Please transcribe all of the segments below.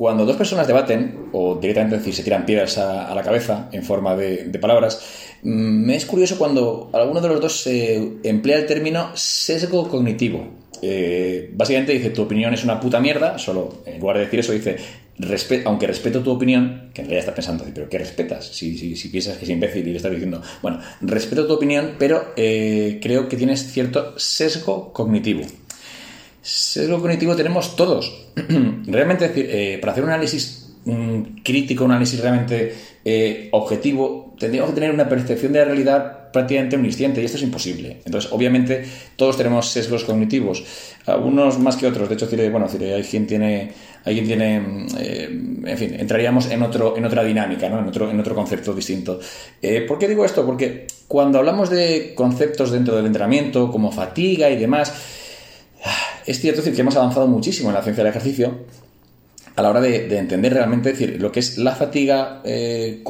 cuando dos personas debaten, o directamente decir, se tiran piedras a, la cabeza en forma de, palabras, mm, me es curioso cuando alguno de los dos emplea el término sesgo cognitivo. Eh, básicamente dice, tu opinión es una puta mierda, solo en lugar de decir eso dice, aunque respeto tu opinión, que en realidad está pensando, pero ¿qué respetas? Si, si, piensas que es imbécil y le estás diciendo, bueno, respeto tu opinión, pero eh, creo que tienes cierto sesgo cognitivo. Sesgo cognitivo tenemos todos. realmente, eh, para hacer un análisis crítico, un análisis realmente eh, objetivo, tendríamos que tener una percepción de la realidad prácticamente omnisciente y esto es imposible. Entonces, obviamente, todos tenemos sesgos cognitivos, algunos más que otros. De hecho, bueno, hay quien tiene, hay quien tiene, eh, en fin, entraríamos en otro, en otra dinámica, ¿no? en otro, en otro concepto distinto. ¿Por qué digo esto? Porque cuando hablamos de conceptos dentro del entrenamiento, como fatiga y demás, es cierto decir que hemos avanzado muchísimo en la ciencia del ejercicio a la hora de, entender realmente decir, lo que es la fatiga, eh,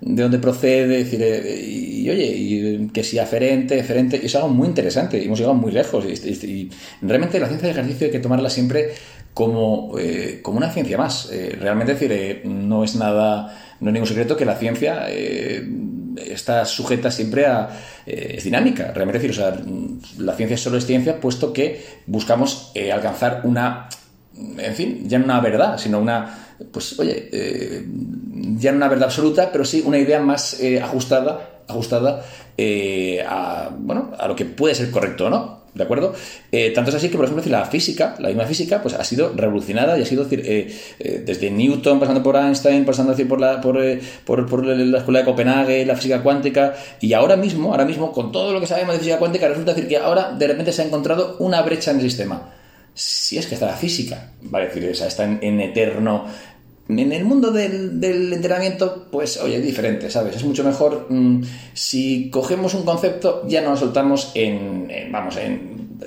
de dónde procede, eh, y, oye, y, que si aferente, eferente, es algo muy interesante, hemos llegado muy lejos y, realmente la ciencia del ejercicio hay que tomarla siempre como, eh, como una ciencia más. realmente decir, no es nada, no es ningún secreto que la ciencia está sujeta siempre a... Eh, es dinámica, realmente decir, o sea, la ciencia solo es ciencia puesto que buscamos eh, alcanzar una, en fin, ya no una verdad, sino una, pues oye, eh, ya no una verdad absoluta, pero sí una idea más ajustada, ajustada a, bueno, a lo que puede ser correcto, ¿no? ¿De acuerdo? Eh, tanto es así que, por ejemplo, la física, la misma física, pues ha sido revolucionada y ha sido eh, eh, desde Newton, pasando por Einstein, pasando por la, por, por, la escuela de Copenhague, la física cuántica, y ahora mismo, ahora mismo, con todo lo que sabemos de física cuántica, resulta decir que ahora de repente se ha encontrado una brecha en el sistema. Si es que está la física, vale, decir, está en eterno en el mundo del, entrenamiento, pues, oye, es diferente, ¿sabes? Es mucho mejor mm, si cogemos un concepto, ya no lo soltamos en, vamos, en,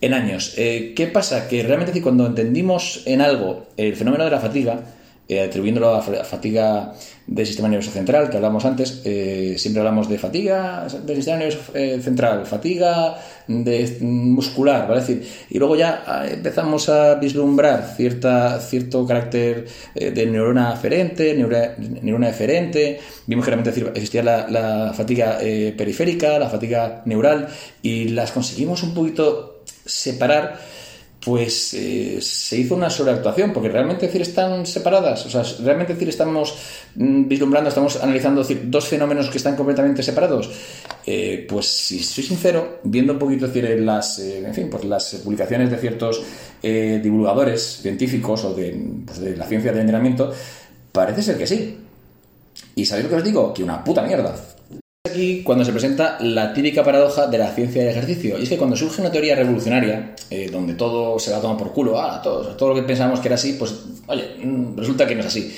en años. Eh, ¿Qué pasa? Que realmente cuando entendimos en algo el fenómeno de la fatiga, eh, atribuyéndolo a fatiga del sistema nervioso central, que hablamos antes, eh, siempre hablamos de fatiga del sistema nervioso eh, central, fatiga de, muscular, ¿vale? decir, y luego ya ah, empezamos a vislumbrar cierta, cierto carácter de neurona aferente, neurona, eferente, vimos que realmente existía la, la fatiga periférica, la fatiga neural, y las conseguimos un poquito separar pues eh, se hizo una sobreactuación, porque realmente decir están separadas, o sea, realmente decir estamos mm, vislumbrando, estamos analizando dos fenómenos que están completamente separados. Eh, pues si soy sincero, viendo un poquito decir, las, eh, en fin, pues las publicaciones de ciertos divulgadores científicos o pues, de, la ciencia del entrenamiento, parece ser que sí. ¿Y sabéis lo que os digo? Que una puta mierda aquí cuando se presenta la típica paradoja de la ciencia del ejercicio. Y es que cuando surge una teoría revolucionaria, eh, donde todo se va a tomar por culo, ah, todo, todo, lo que pensábamos que era así, pues, oye, mm, resulta que no es así.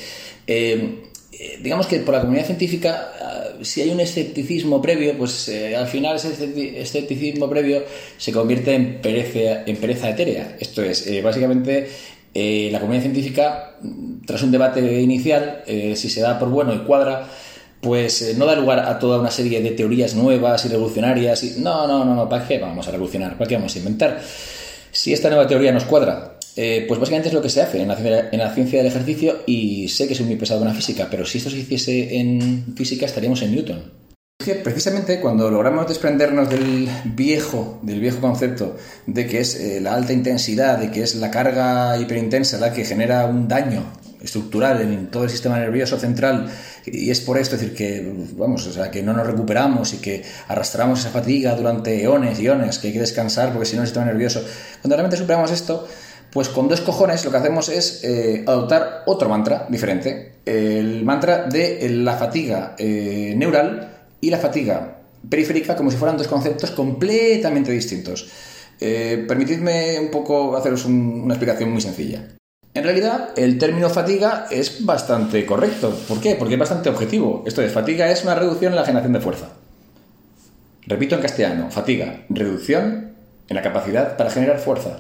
Eh, eh, digamos que por la comunidad científica, ah, si hay un escepticismo previo, pues al final ese escepticismo previo se convierte en pereza, en pereza etérea. Esto es, básicamente, la comunidad científica, tras un debate inicial, si se da por bueno y cuadra, pues eh, no da lugar a toda una serie de teorías nuevas y revolucionarias. Y, no, no, no, no, ¿para qué vamos a revolucionar? ¿Para qué vamos a inventar? Si esta nueva teoría nos cuadra, eh, pues básicamente es lo que se hace en la, en la, ciencia del ejercicio y sé que soy muy pesado en la física, pero si esto se hiciese en física estaríamos en Newton. Precisamente cuando logramos desprendernos del viejo, del viejo concepto de que es eh, la alta intensidad, de que es la carga hiperintensa la que genera un daño estructural en todo el sistema nervioso central y es por esto, decir, que vamos, o sea, que no nos recuperamos y que arrastramos esa fatiga durante eones y eones, que hay que descansar porque si no el sistema nervioso. Cuando realmente superamos esto, pues con dos cojones lo que hacemos es eh, adoptar otro mantra diferente, el mantra de la fatiga eh, neural y la fatiga periférica como si fueran dos conceptos completamente distintos. Eh, permitidme un poco haceros una explicación muy sencilla. En realidad, el término fatiga es bastante correcto. ¿Por qué? Porque es bastante objetivo. Esto es, fatiga es una reducción en la generación de fuerza. Repito en castellano, fatiga, reducción en la capacidad para generar fuerza.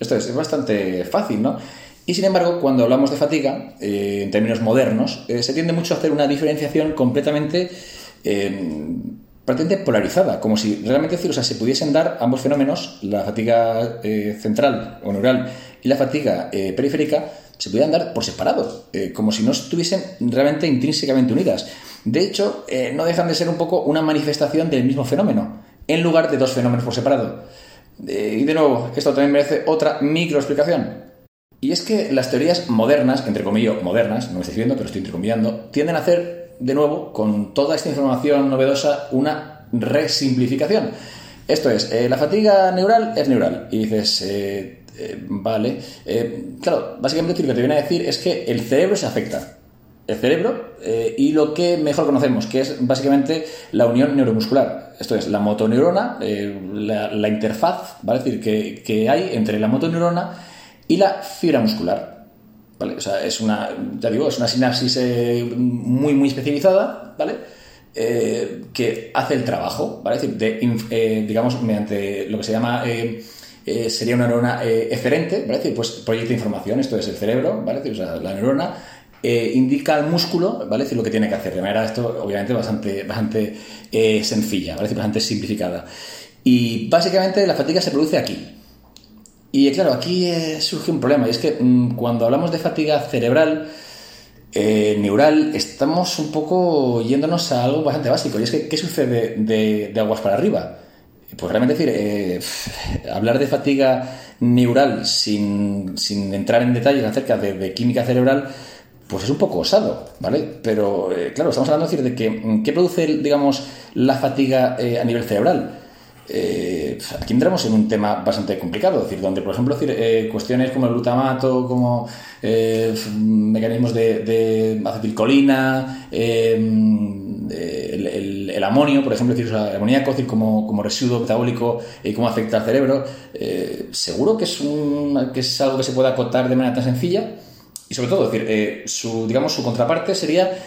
Esto es, es bastante fácil, ¿no? Y sin embargo, cuando hablamos de fatiga, eh, en términos modernos, eh, se tiende mucho a hacer una diferenciación completamente eh, prácticamente polarizada, como si realmente o sea, se pudiesen dar ambos fenómenos, la fatiga central o neural y la fatiga eh, periférica se pudieran dar por separado, eh, como si no estuviesen realmente intrínsecamente unidas. De hecho, eh, no dejan de ser un poco una manifestación del mismo fenómeno, en lugar de dos fenómenos por separado. Eh, y de nuevo, esto también merece otra microexplicación. Y es que las teorías modernas, entre comillas, modernas, no me estoy viendo, pero estoy entrecomillando, tienden a hacer, de nuevo, con toda esta información novedosa, una resimplificación. Esto es, la fatiga neural es neural. Y dices, eh, vale. Eh, claro, básicamente lo que te viene a decir es que el cerebro se afecta. El cerebro eh, y lo que mejor conocemos, que es básicamente la unión neuromuscular. Esto es, la motoneurona, la, interfaz, ¿vale? Decir, que, hay entre la motoneurona y la fibra muscular. ¿Vale? O sea, es una, ya digo, es una sinapsis muy, muy especializada, ¿vale? que hace el trabajo, ¿vale? Decir, de, digamos, mediante lo que se llama eh, sería una neurona eh, eferente, ¿vale? Pues proyecta información, esto es el cerebro, ¿vale? O sea, la neurona eh, indica al músculo, ¿vale? lo que tiene que hacer. De manera, esto obviamente bastante, bastante sencilla, ¿vale? bastante simplificada. Y básicamente la fatiga se produce aquí. Y claro, aquí surge un problema, y es que mm, cuando hablamos de fatiga cerebral, neural, estamos un poco yéndonos a algo bastante básico. Y es que, ¿qué sucede de, aguas para arriba? Pues realmente decir, eh, hablar de fatiga neural sin, entrar en detalles acerca de, química cerebral, pues es un poco osado, ¿vale? Pero eh, claro, estamos hablando de, decir, de que, ¿qué produce, digamos, la fatiga eh, a nivel cerebral? Aquí entramos en un tema bastante complicado, es decir, donde, por ejemplo, decir, cuestiones como el glutamato, como mecanismos de, acetilcolina, el, amonio, por ejemplo, decir, el amoníaco como, como, residuo metabólico y cómo afecta al cerebro, eh, seguro que es, un, que es algo que se puede acotar de manera tan sencilla y sobre todo, decir, eh, su, digamos, su contraparte sería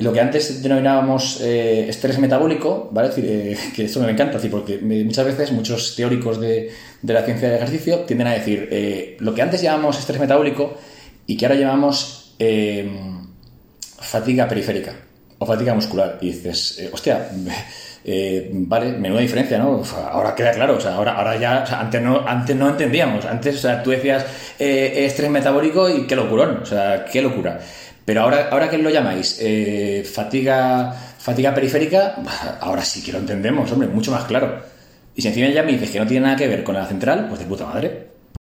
lo que antes denominábamos eh, estrés metabólico, ¿vale? decir, que esto me encanta, decir, porque muchas veces muchos teóricos de, de la ciencia del ejercicio tienden a decir lo que antes llamamos estrés metabólico y que ahora llamamos fatiga periférica o fatiga muscular. Y dices, eh, hostia, eh, vale, menuda diferencia, ¿no? ahora queda claro, o sea, ahora, ahora ya, antes, no, antes no entendíamos, antes, o sea, tú decías eh, estrés metabólico y qué locurón, o sea, qué locura. Pero ahora, ahora que lo llamáis fatiga, fatiga periférica, ahora sí que lo entendemos, hombre, mucho más claro. Y si encima ya me dices que no tiene nada que ver con la central, pues de puta madre.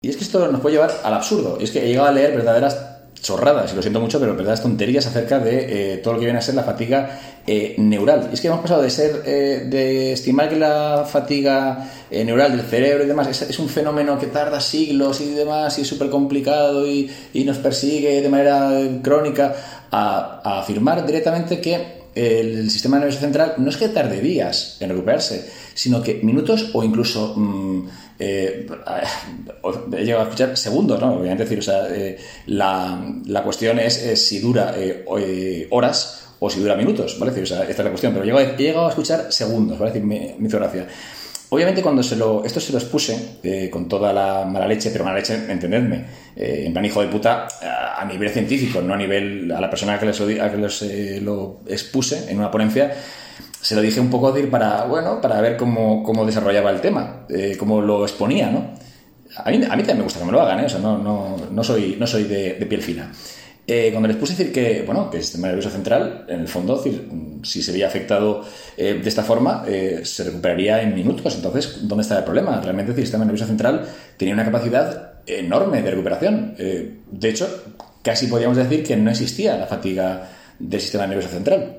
Y es que esto nos puede llevar al absurdo. Y es que he llegado a leer verdaderas chorradas, y lo siento mucho, pero verdad tonterías acerca de eh, todo lo que viene a ser la fatiga eh, neural. Y es que hemos pasado de ser, eh, de estimar que la fatiga neural del cerebro y demás es, un fenómeno que tarda siglos y demás, y es súper complicado y, nos persigue de manera crónica, a, afirmar directamente que el sistema nervioso central no es que tarde días en recuperarse, sino que minutos o incluso... Mm, eh, he llegado a escuchar segundos, ¿no? Obviamente decir, o sea, eh, la, la, cuestión es, si dura eh, eh, horas o si dura minutos, ¿vale? o sea, esta es la cuestión, pero he llegado, a escuchar segundos, ¿vale? Me, hizo gracia. Obviamente cuando se lo, esto se lo expuse con toda la mala leche, pero mala leche, entendedme, en plan hijo de puta, a, nivel científico, no a nivel a la persona que les, a que les, lo expuse en una ponencia, se lo dije un poco para, bueno, para ver cómo, desarrollaba el tema, eh, cómo lo exponía, ¿no? A mí, a mí también me gusta que me lo hagan, ¿eh? O sea, no, no, no soy, no soy de, piel fina. Eh, cuando les puse decir que, bueno, que el sistema nervioso central, en el fondo, si se veía afectado eh, de esta forma, se recuperaría en minutos. Entonces, ¿dónde está el problema? Realmente el sistema nervioso central tenía una capacidad enorme de recuperación. de hecho, casi podríamos decir que no existía la fatiga del sistema nervioso central.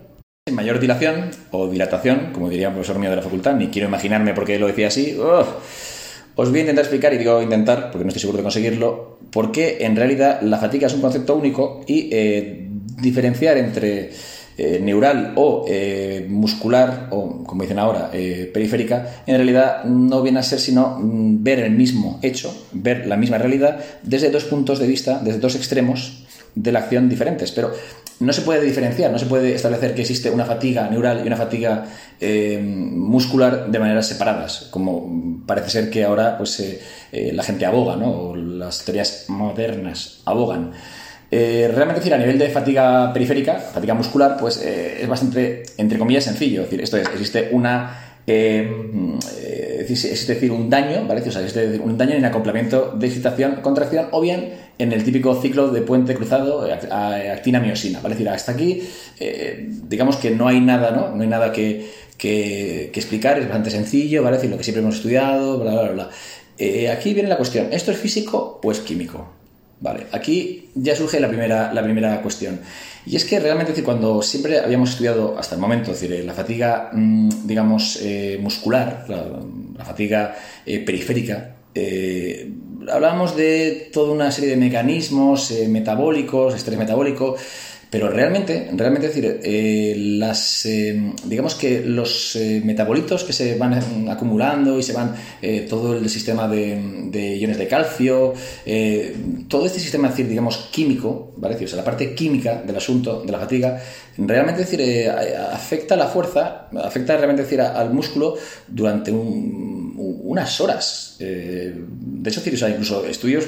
Mayor dilación o dilatación, como diría un profesor mío de la facultad, ni quiero imaginarme por qué lo decía así. os voy a intentar explicar, y digo intentar, porque no estoy seguro de conseguirlo, por qué en realidad la fatiga es un concepto único y eh, diferenciar entre eh, neural o eh, muscular, o como dicen ahora, periférica, en realidad no viene a ser sino mm, ver el mismo hecho, ver la misma realidad desde dos puntos de vista, desde dos extremos de la acción diferentes. Pero no se puede diferenciar, no se puede establecer que existe una fatiga neural y una fatiga eh, muscular de maneras separadas, como parece ser que ahora pues, eh, eh, la gente aboga, ¿no? o las teorías modernas abogan. realmente decir, a nivel de fatiga periférica, fatiga muscular, pues es bastante, entre comillas, sencillo. Decir, esto es, existe una es decir, un daño, ¿vale? O sea, es decir, un daño en acoplamiento de excitación, contracción, o bien en el típico ciclo de puente cruzado actina-miosina, ¿vale? Decir, hasta aquí, digamos que no hay nada, ¿no? No hay nada que, que, explicar, es bastante sencillo, ¿vale? Es decir, lo que siempre hemos estudiado, bla, bla, bla. aquí viene la cuestión, ¿esto es físico o es químico? Vale, aquí ya surge la primera, la primera cuestión. Y es que realmente, cuando siempre habíamos estudiado hasta el momento, decir, la fatiga, mm, digamos, eh, muscular, la, fatiga eh, periférica, eh, hablábamos de toda una serie de mecanismos metabólicos, estrés metabólico, pero realmente, realmente decir, eh, las, eh, digamos que los eh, metabolitos que se van acumulando y se van todo el sistema de, iones de calcio, todo este sistema, decir, digamos, químico, ¿vale? O sea, la parte química del asunto, de la fatiga, realmente decir, afecta a la fuerza, afecta realmente decir, al músculo durante unas horas. de hecho, decir, incluso estudios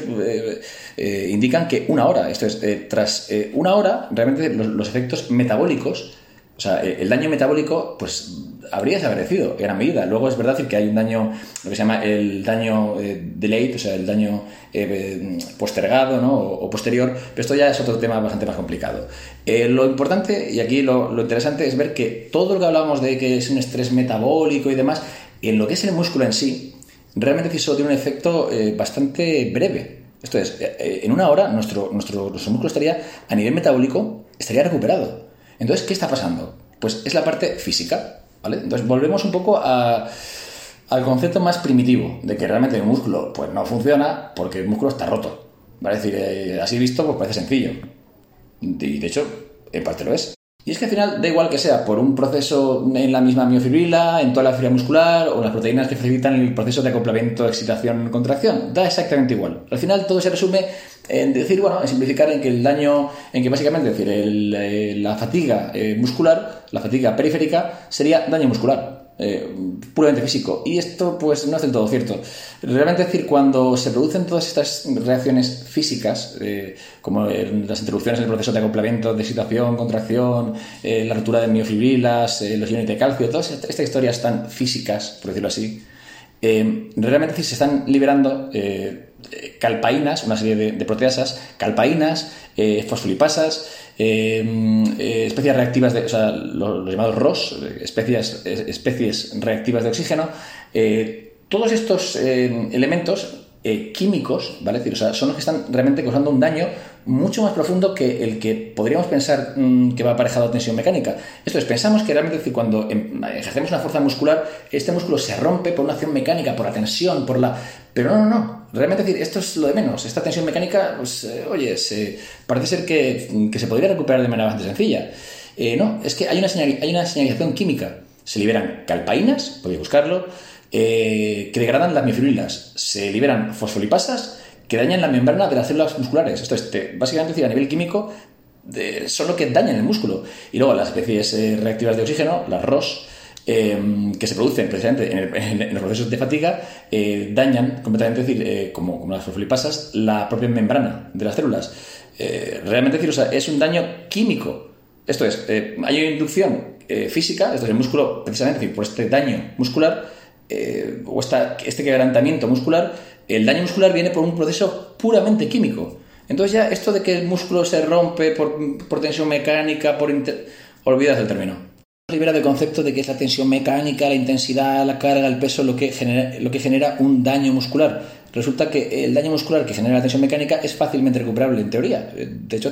indican que una hora, esto es, tras una hora, realmente los, efectos metabólicos, o sea, el daño metabólico, pues habría desaparecido en gran medida. Luego es verdad que hay un daño, lo que se llama el daño eh, delayed, o sea, el daño eh, postergado ¿no? o, posterior, pero esto ya es otro tema bastante más complicado. Eh, lo importante, y aquí lo, lo, interesante, es ver que todo lo que hablábamos de que es un estrés metabólico y demás, en lo que es el músculo en sí, realmente eso tiene un efecto bastante breve. Esto es, en una hora nuestro, nuestro, nuestro músculo estaría a nivel metabólico estaría recuperado. Entonces, ¿qué está pasando? Pues es la parte física, ¿vale? Entonces, volvemos un poco al concepto más primitivo de que realmente el músculo pues no funciona porque el músculo está roto. ¿Vale? Es decir, eh, así visto, pues parece sencillo. Y de hecho, en parte lo es. Y es que al final da igual que sea por un proceso en la misma miofibrila, en toda la fibra muscular o las proteínas que facilitan el proceso de acoplamiento, excitación, contracción. Da exactamente igual. Al final todo se resume en decir, bueno, en simplificar en que el daño, en que básicamente decir, eh, la fatiga eh, muscular, la fatiga periférica, sería daño muscular. Eh, puramente físico. Y esto pues no es del todo cierto. Realmente decir, cuando se producen todas estas reacciones físicas, eh, como las interrupciones en el proceso de acoplamiento, de excitación, contracción, eh, la ruptura de miofibrilas, los iones de calcio, todas estas historias tan físicas, por decirlo así, realmente se están liberando calpaínas, una serie de, proteasas, calpaínas, fosfolipasas, Em, eh, especies reactivas, de, o sea, los, llamados ROS, especies, especies reactivas de oxígeno. Eh, todos estos em, elementos eh, químicos, ¿vale? Decir, o sea, son los que están realmente causando un daño mucho más profundo que el que podríamos pensar mm, que va aparejado a tensión mecánica. Esto es, pensamos que realmente cuando em, ejercemos una fuerza muscular, este músculo se rompe por una acción mecánica, por la tensión, por la... Pero no, no, no. Realmente decir, esto es lo de menos. Esta tensión mecánica, pues, eh, oye, parece ser que, se podría recuperar de manera bastante sencilla. Eh, no, es que hay una, hay una señalización química. Se liberan calpaínas, podéis buscarlo, eh, que degradan las miofibrilas. Se liberan fosfolipasas que dañan la membrana de las células musculares. Esto es, básicamente decir, a nivel químico, son lo que dañan el músculo. Y luego las especies reactivas de oxígeno, las ROS, em, que se producen precisamente en, los procesos de fatiga, eh, dañan completamente, decir, como, las fosfolipasas, la propia membrana de las células. realmente decir, o sea, es un daño químico. Esto es, hay una inducción física, esto es el músculo, precisamente decir, por este daño muscular, eh, o esta, este quebrantamiento muscular, el daño muscular viene por un proceso puramente químico. Entonces ya esto de que el músculo se rompe por, tensión mecánica, por... Olvidas el término. Libera del concepto de que es la tensión mecánica, la intensidad, la carga, el peso lo que genera, un daño muscular. Resulta que el daño muscular que genera la tensión mecánica es fácilmente recuperable en teoría. De hecho,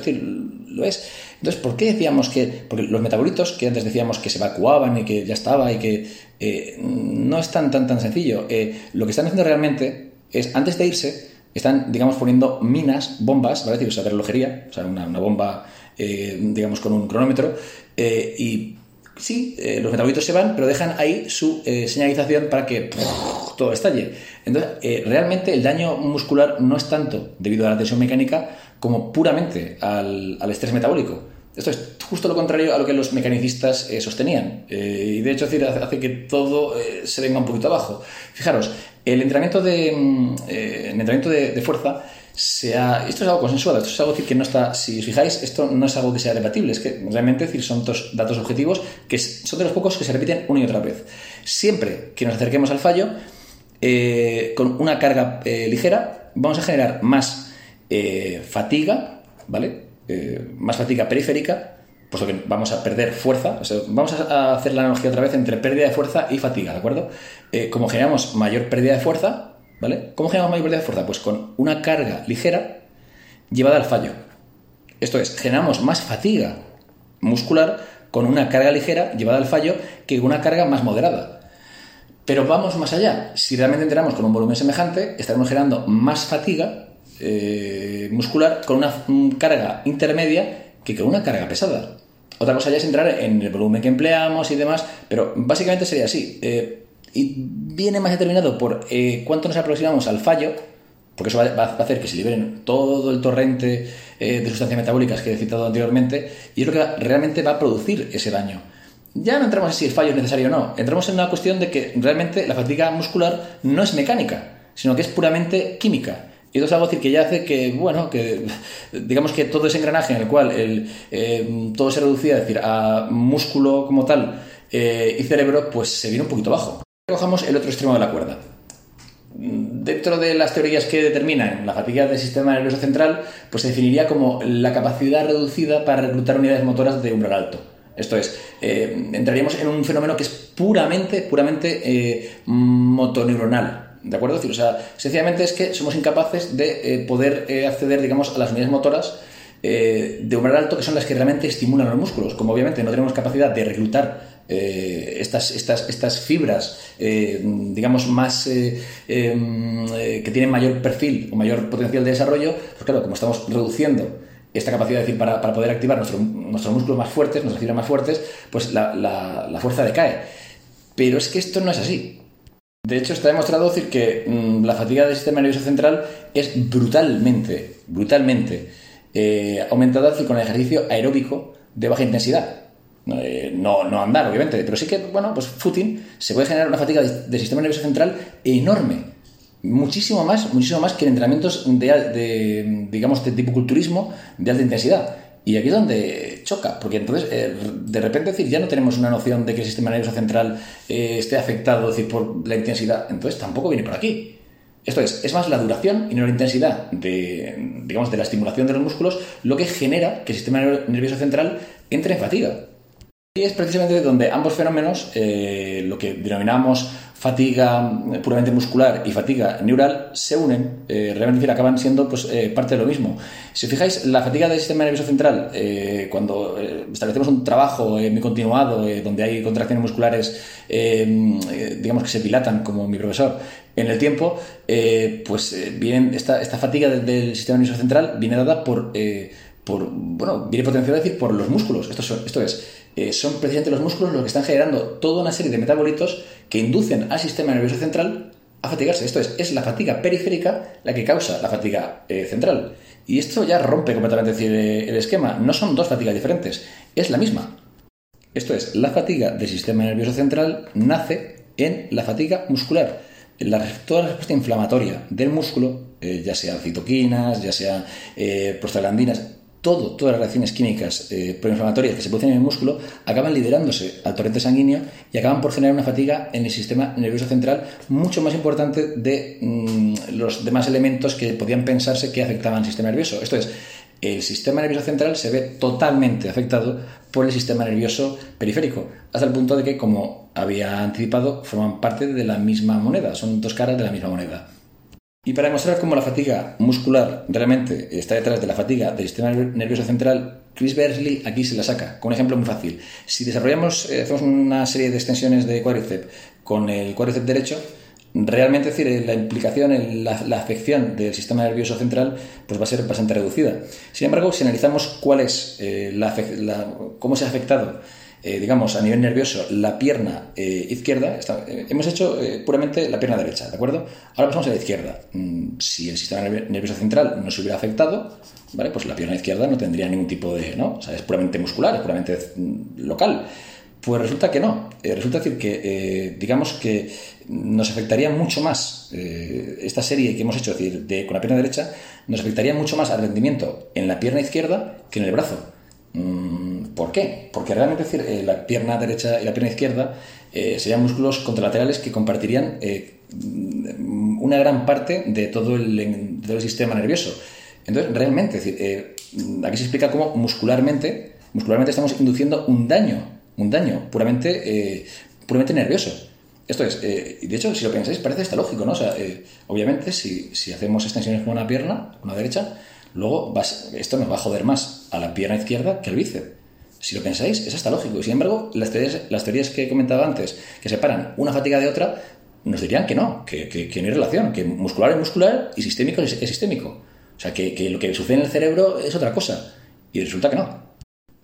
lo es. Entonces, ¿por qué decíamos que.? Porque los metabolitos que antes decíamos que se evacuaban y que ya estaba y que eh, no es tan, tan, tan sencillo. Eh, lo que están haciendo realmente es, antes de irse, están, digamos, poniendo minas, bombas, ¿vale? O sea, de relojería, o sea, una, bomba, eh, digamos, con un cronómetro, y sí, los metabolitos se van, pero dejan ahí su señalización para que todo estalle. Entonces, realmente el daño muscular no es tanto debido a la tensión mecánica como puramente al, al estrés metabólico. Esto es justo lo contrario a lo que los mecanicistas eh, sostenían. Eh, y de hecho hace que todo eh, se venga un poquito abajo. Fijaros, el entrenamiento de, mm, entrenamiento de, fuerza sea, esto es algo consensuado, esto es algo que no está, si os fijáis, esto no es algo que sea debatible, es que realmente decir, son dos datos objetivos que son de los pocos que se repiten una y otra vez. Siempre que nos acerquemos al fallo, eh, con una carga eh, ligera, vamos a generar más eh, fatiga, ¿vale? más fatiga periférica, puesto que vamos a perder fuerza. vamos a hacer la analogía otra vez entre pérdida de fuerza y fatiga, ¿de acuerdo? como generamos mayor pérdida de fuerza, ¿vale? ¿Cómo generamos mayor pérdida de fuerza? Pues con una carga ligera llevada al fallo. Esto es, generamos más fatiga muscular con una carga ligera llevada al fallo que una carga más moderada. Pero vamos más allá. Si realmente entramos con un volumen semejante, estaremos generando más fatiga eh, muscular con una carga intermedia que con una carga pesada. Otra cosa ya es entrar en el volumen que empleamos y demás, pero básicamente sería así. Eh, y viene más determinado por eh, cuánto nos aproximamos al fallo, porque eso va, a hacer que se liberen todo el torrente de sustancias metabólicas que he citado anteriormente, y es lo que realmente va a producir ese daño ya no entramos en si el fallo es necesario o no. Entramos en una cuestión de que realmente la fatiga muscular no es mecánica, sino que es puramente química. Y eso es algo decir que ya hace que, bueno, que digamos que todo ese engranaje en el cual el, eh, todo se reducía, decir, a músculo como tal eh, y cerebro, pues se viene un poquito bajo. Cojamos el otro extremo de la cuerda. Dentro de las teorías que determinan la fatiga del sistema nervioso central, pues se definiría como la capacidad reducida para reclutar unidades motoras de umbral alto. Esto es, eh, entraríamos en un fenómeno que es puramente, puramente eh, motoneuronal. ¿De acuerdo? o sea, sencillamente es que somos incapaces de eh, poder acceder, digamos, a las unidades motoras de umbral alto que son las que realmente estimulan los músculos. Como obviamente no tenemos capacidad de reclutar estas, estas, estas, fibras, digamos, más em, que tienen mayor perfil o mayor potencial de desarrollo, pues claro, como estamos reduciendo esta capacidad de decir, para, poder activar nuestro, nuestros músculos más fuertes, nuestras fibras más fuertes, pues la, la, fuerza decae. Pero es que esto no es así. De hecho, está demostrado decir que mm, la fatiga del sistema nervioso central es brutalmente, brutalmente eh, aumentada con el ejercicio aeróbico de baja intensidad. Eh, no, no, andar, obviamente, pero sí que, bueno, pues footing se puede generar una fatiga del sistema nervioso central enorme muchísimo más, muchísimo más que en entrenamientos de, digamos, de tipo culturismo de alta intensidad. Y aquí es donde choca, porque entonces eh, de repente decir, ya no tenemos una noción de que el sistema nervioso central eh, esté afectado decir, por la intensidad, entonces tampoco viene por aquí. Esto es, es más la duración y no la intensidad de, digamos, de la estimulación de los músculos lo que genera que el sistema nervioso central entre en fatiga. Y es precisamente donde ambos fenómenos, eh, lo que denominamos fatiga puramente muscular y fatiga neural se unen, eh, realmente acaban siendo pues, eh, parte de lo mismo. Si os fijáis, la fatiga del sistema nervioso central, eh, cuando establecemos un trabajo muy continuado, donde hay contracciones musculares, digamos que se dilatan, como mi profesor, en el tiempo, pues vienen, esta, esta fatiga del, sistema nervioso central viene dada por, por bueno, viene potenciada decir, por los músculos. Esto, esto es, son precisamente los músculos los que están generando toda una serie de metabolitos que inducen al sistema nervioso central a fatigarse. Esto es, es la fatiga periférica la que causa la fatiga eh, central. Y esto ya rompe completamente eh, el esquema. No son dos fatigas diferentes, es la misma. Esto es, la fatiga del sistema nervioso central nace en la fatiga muscular. La, toda la respuesta inflamatoria del músculo, eh, ya sea citoquinas, ya sea prostaglandinas, todas las reacciones químicas eh, proinflamatorias que se producen en el músculo acaban liderándose al torrente sanguíneo y acaban por generar una fatiga en el sistema nervioso central mucho más importante de mm, los demás elementos que podían pensarse que afectaban al sistema nervioso. Esto es, el sistema nervioso central se ve totalmente afectado por el sistema nervioso periférico, hasta el punto de que, como había anticipado, forman parte de la misma moneda, son dos caras de la misma moneda. Y para demostrar cómo la fatiga muscular realmente está detrás de la fatiga del sistema nervioso central, Chris Bersley aquí se la saca, con un ejemplo muy fácil. Si desarrollamos, eh, hacemos una serie de extensiones de cuádriceps con el cuádriceps derecho, realmente decir, eh, la implicación, la, la, afección del sistema nervioso central pues va a ser bastante reducida. Sin embargo, si analizamos cuál es eh, la, cómo se ha afectado eh, digamos, a nivel nervioso, la pierna eh, izquierda, eh, hemos hecho puramente la pierna derecha, ¿de acuerdo? Ahora pasamos a la izquierda. Mm, si el sistema nervioso central no se hubiera afectado, ¿vale? Pues la pierna izquierda no tendría ningún tipo de, ¿no? O sea, es puramente muscular, es puramente mm, local. Pues resulta que no. Resulta decir que, digamos que nos afectaría mucho más esta serie que hemos hecho, decir, de, con la pierna derecha, nos afectaría mucho más al rendimiento en la pierna izquierda que en el brazo. Mm, ¿Por qué? Porque realmente decir, la pierna derecha y la pierna izquierda serían músculos contralaterales que compartirían una gran parte de todo el, sistema nervioso. Entonces, realmente, decir, aquí se explica cómo muscularmente, muscularmente estamos induciendo un daño un daño puramente, eh, puramente nervioso. Esto es, eh, de hecho, si lo pensáis, parece hasta lógico, ¿no? Eh, obviamente, si, hacemos extensiones con una pierna, con una derecha, luego esto nos va a joder más a la pierna izquierda que al bíceps. Si lo pensáis, es hasta lógico. Y sin embargo, las teorías, las teorías que he comentado antes, que separan una fatiga de otra, nos dirían que no, que, no hay relación, que muscular es muscular y sistémico es, sistémico. O sea, que, lo que sucede en el cerebro es otra cosa. Y resulta que no.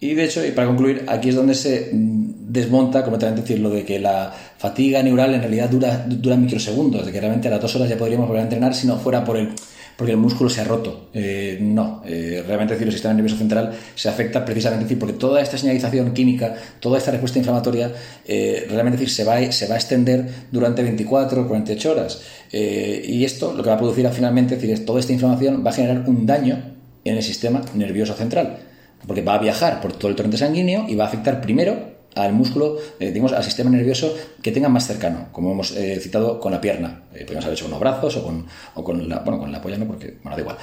Y de hecho, y para concluir, aquí es donde se desmonta completamente decir lo de que la fatiga neural en realidad dura, dura microsegundos, de que realmente a las dos horas ya podríamos volver a entrenar si no fuera por el porque el músculo se ha roto. Eh, no, eh, realmente decir, el sistema nervioso central se afecta precisamente porque toda esta señalización química, toda esta respuesta inflamatoria, eh, realmente decir, se va, se va a extender durante 24 o 48 horas. y esto lo que va a producir finalmente decir, es toda esta inflamación va a generar un daño en el sistema nervioso central porque va a viajar por todo el torrente sanguíneo y va a afectar primero al músculo, eh, digamos, al sistema nervioso que tenga más cercano, como hemos eh, citado con la pierna. Eh, haber hecho con los brazos o con, o con la, bueno, con la polla no, porque, bueno, da igual.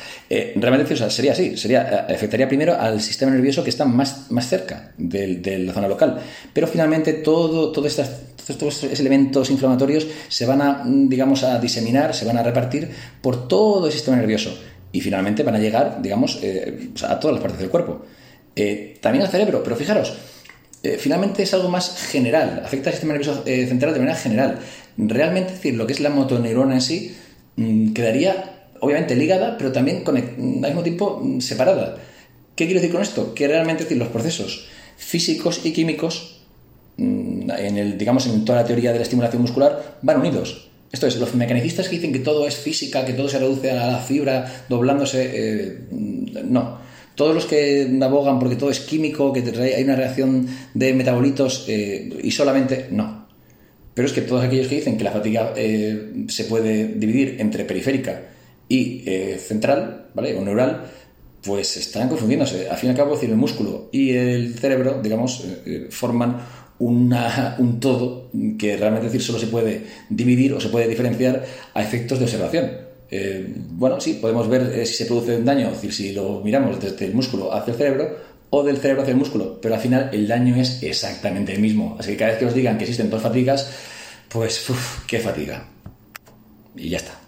realmente sería así, sería, afectaría primero al sistema nervioso que está más, más cerca de, la zona local. Pero finalmente todo, todo estas, todos estos elementos inflamatorios se van a, digamos, a diseminar, se van a repartir por todo el sistema nervioso y finalmente van a llegar, digamos, a todas las partes del cuerpo. Eh, también al cerebro, pero fijaros, eh, finalmente es algo más general, afecta al sistema nervioso eh, central de manera general. Realmente, decir, lo que es la motoneurona en sí mm, quedaría obviamente ligada, pero también al mismo tiempo mm, separada. ¿Qué quiero decir con esto? Que realmente decir, los procesos físicos y químicos, mm, en el, digamos, en toda la teoría de la estimulación muscular, van unidos. Esto es, los mecanicistas que dicen que todo es física, que todo se reduce a la fibra doblándose, no todos los que abogan porque todo es químico, que hay una reacción de metabolitos eh, y solamente no. Pero es que todos aquellos que dicen que la fatiga eh, se puede dividir entre periférica y eh, central, ¿vale? O neural, pues están confundiéndose. Al fin y al cabo, decir, el músculo y el cerebro, digamos, forman una, un todo que realmente decir solo se puede dividir o se puede diferenciar a efectos de observación. Eh, bueno, sí, podemos ver eh, si se produce un daño, es decir, si lo miramos desde el músculo hacia el cerebro o del cerebro hacia el músculo, pero al final el daño es exactamente el mismo. Así que cada vez que os digan que existen dos fatigas, pues, uff, qué fatiga. Y ya está.